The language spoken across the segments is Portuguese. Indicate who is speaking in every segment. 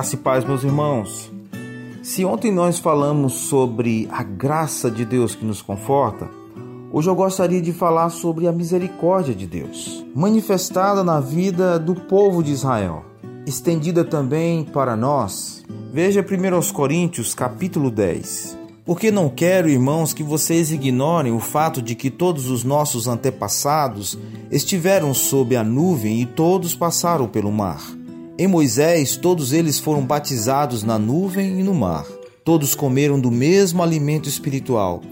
Speaker 1: Graça e paz, meus irmãos. Se ontem nós falamos sobre a graça de Deus que nos conforta, hoje eu gostaria de falar sobre a misericórdia de Deus, manifestada na vida do povo de Israel, estendida também para nós. Veja 1 Coríntios, capítulo 10. Porque não quero, irmãos, que vocês ignorem o fato de que todos os nossos antepassados estiveram sob a nuvem e todos passaram pelo mar. Em Moisés, todos eles foram batizados na nuvem e no mar. Todos comeram do mesmo alimento espiritual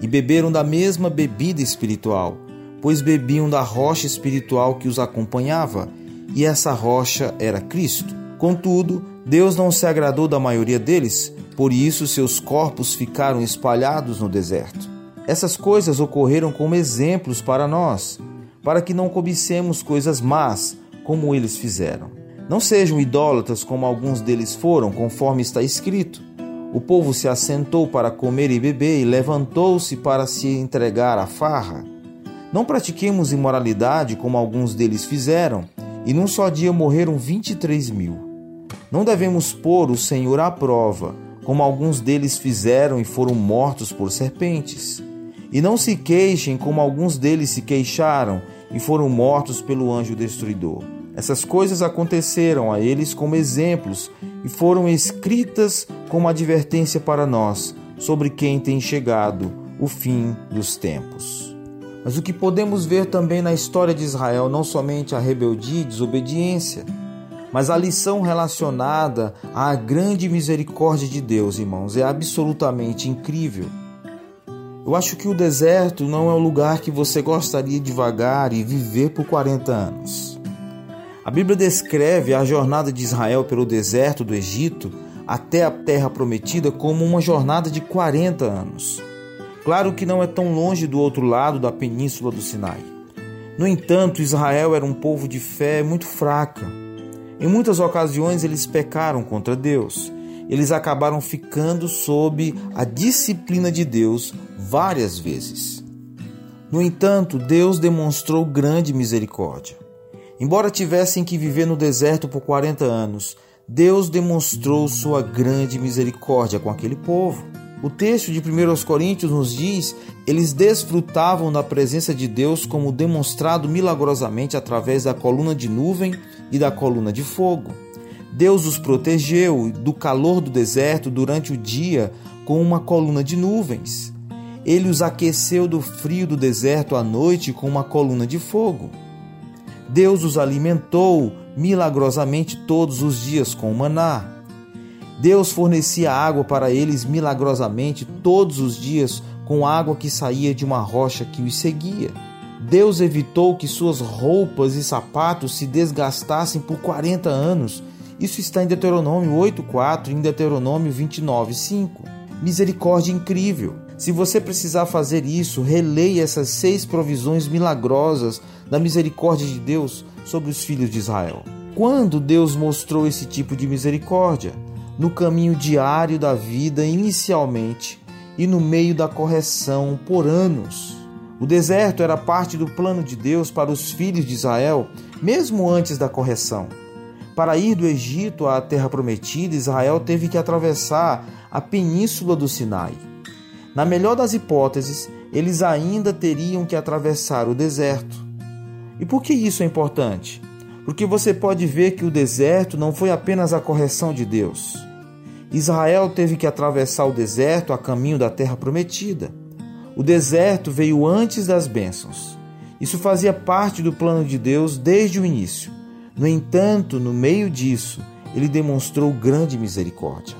Speaker 1: e beberam da mesma bebida espiritual, pois bebiam da rocha espiritual que os acompanhava, e essa rocha era Cristo. Contudo, Deus não se agradou da maioria deles, por isso seus corpos ficaram espalhados no deserto. Essas coisas ocorreram como exemplos para nós, para que não cobicemos coisas más, como eles fizeram. Não sejam idólatras como alguns deles foram, conforme está escrito. O povo se assentou para comer e beber e levantou-se para se entregar à farra. Não pratiquemos imoralidade como alguns deles fizeram, e num só dia morreram vinte e três mil. Não devemos pôr o Senhor à prova, como alguns deles fizeram e foram mortos por serpentes. E não se queixem como alguns deles se queixaram e foram mortos pelo anjo destruidor. Essas coisas aconteceram a eles como exemplos e foram escritas como advertência para nós sobre quem tem chegado o fim dos tempos. Mas o que podemos ver também na história de Israel, não somente a rebeldia e desobediência, mas a lição relacionada à grande misericórdia de Deus, irmãos, é absolutamente incrível. Eu acho que o deserto não é o lugar que você gostaria de vagar e viver por 40 anos. A Bíblia descreve a jornada de Israel pelo deserto do Egito até a terra prometida como uma jornada de 40 anos. Claro que não é tão longe do outro lado da península do Sinai. No entanto, Israel era um povo de fé muito fraca. Em muitas ocasiões eles pecaram contra Deus. Eles acabaram ficando sob a disciplina de Deus várias vezes. No entanto, Deus demonstrou grande misericórdia. Embora tivessem que viver no deserto por 40 anos, Deus demonstrou sua grande misericórdia com aquele povo. O texto de 1 Coríntios nos diz: eles desfrutavam da presença de Deus como demonstrado milagrosamente através da coluna de nuvem e da coluna de fogo. Deus os protegeu do calor do deserto durante o dia com uma coluna de nuvens. Ele os aqueceu do frio do deserto à noite com uma coluna de fogo. Deus os alimentou milagrosamente todos os dias com maná. Deus fornecia água para eles milagrosamente todos os dias com água que saía de uma rocha que os seguia. Deus evitou que suas roupas e sapatos se desgastassem por 40 anos. Isso está em Deuteronômio 8:4 e em Deuteronômio 29:5. Misericórdia incrível. Se você precisar fazer isso, releia essas seis provisões milagrosas da misericórdia de Deus sobre os filhos de Israel. Quando Deus mostrou esse tipo de misericórdia? No caminho diário da vida, inicialmente, e no meio da correção por anos. O deserto era parte do plano de Deus para os filhos de Israel, mesmo antes da correção. Para ir do Egito à terra prometida, Israel teve que atravessar a península do Sinai. Na melhor das hipóteses, eles ainda teriam que atravessar o deserto. E por que isso é importante? Porque você pode ver que o deserto não foi apenas a correção de Deus. Israel teve que atravessar o deserto a caminho da terra prometida. O deserto veio antes das bênçãos. Isso fazia parte do plano de Deus desde o início. No entanto, no meio disso, ele demonstrou grande misericórdia.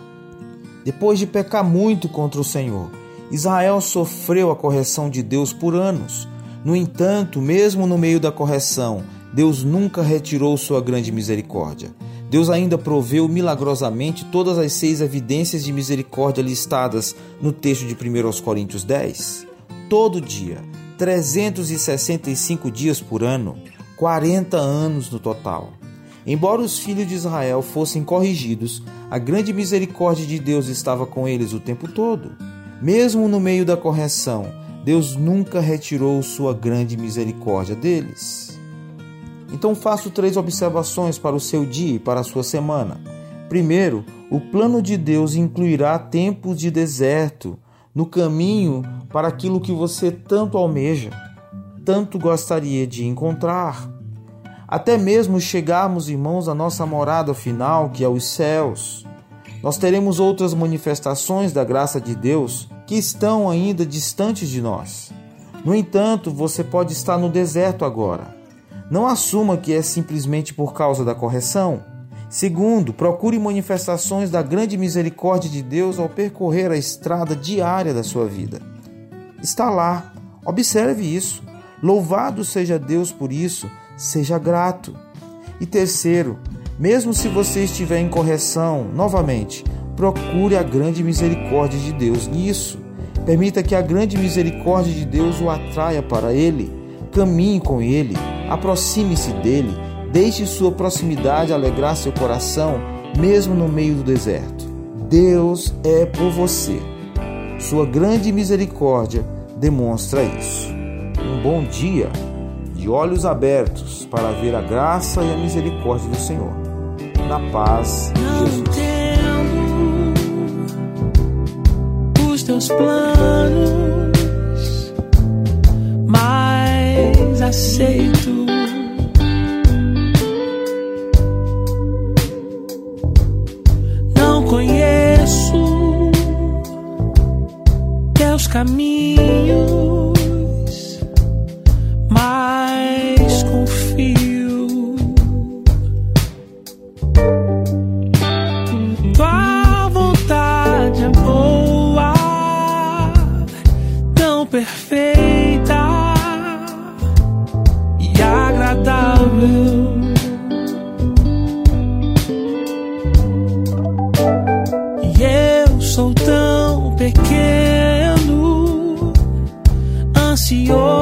Speaker 1: Depois de pecar muito contra o Senhor, Israel sofreu a correção de Deus por anos. No entanto, mesmo no meio da correção, Deus nunca retirou sua grande misericórdia. Deus ainda proveu milagrosamente todas as seis evidências de misericórdia listadas no texto de 1 Coríntios 10. Todo dia, 365 dias por ano, 40 anos no total. Embora os filhos de Israel fossem corrigidos, a grande misericórdia de Deus estava com eles o tempo todo. Mesmo no meio da correção, Deus nunca retirou sua grande misericórdia deles. Então faço três observações para o seu dia e para a sua semana. Primeiro, o plano de Deus incluirá tempos de deserto no caminho para aquilo que você tanto almeja, tanto gostaria de encontrar. Até mesmo chegarmos, irmãos, à nossa morada final, que é os céus. Nós teremos outras manifestações da graça de Deus que estão ainda distantes de nós. No entanto, você pode estar no deserto agora. Não assuma que é simplesmente por causa da correção. Segundo, procure manifestações da grande misericórdia de Deus ao percorrer a estrada diária da sua vida. Está lá, observe isso. Louvado seja Deus por isso, seja grato. E terceiro, mesmo se você estiver em correção, novamente, procure a grande misericórdia de Deus nisso. Permita que a grande misericórdia de Deus o atraia para Ele. Caminhe com Ele, aproxime-se dele Deixe sua proximidade alegrar seu coração, mesmo no meio do deserto. Deus é por você. Sua grande misericórdia demonstra isso. Um bom dia, de olhos abertos para ver a graça e a misericórdia do Senhor. Na paz de Jesus.
Speaker 2: os teus planos, mas aceito caminhos, perfeita e agradável. E eu sou tão pequeno, ansioso.